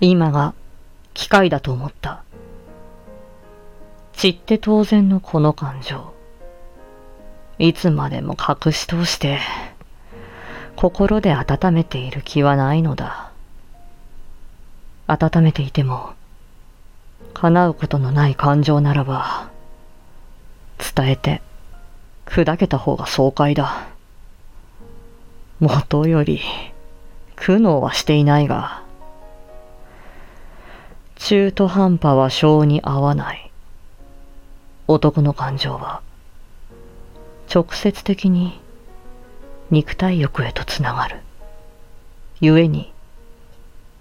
今が機会だと思った。散って当然のこの感情。いつまでも隠し通して、心で温めている気はないのだ。温めていても、叶うことのない感情ならば、伝えて、砕けた方が爽快だ。もとより、苦悩はしていないが、中途半端は性に合わない。男の感情は、直接的に肉体欲へとつながる。故に、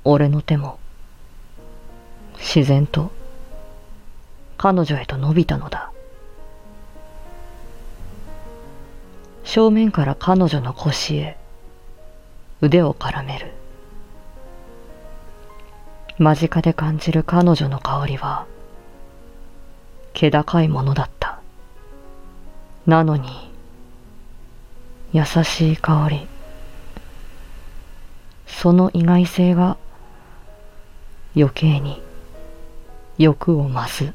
俺の手も、自然と、彼女へと伸びたのだ。正面から彼女の腰へ、腕を絡める。間近で感じる彼女の香りは、気高いものだった。なのに、優しい香り。その意外性が、余計に欲を増す。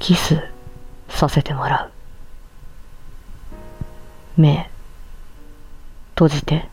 キスさせてもらう。目、閉じて。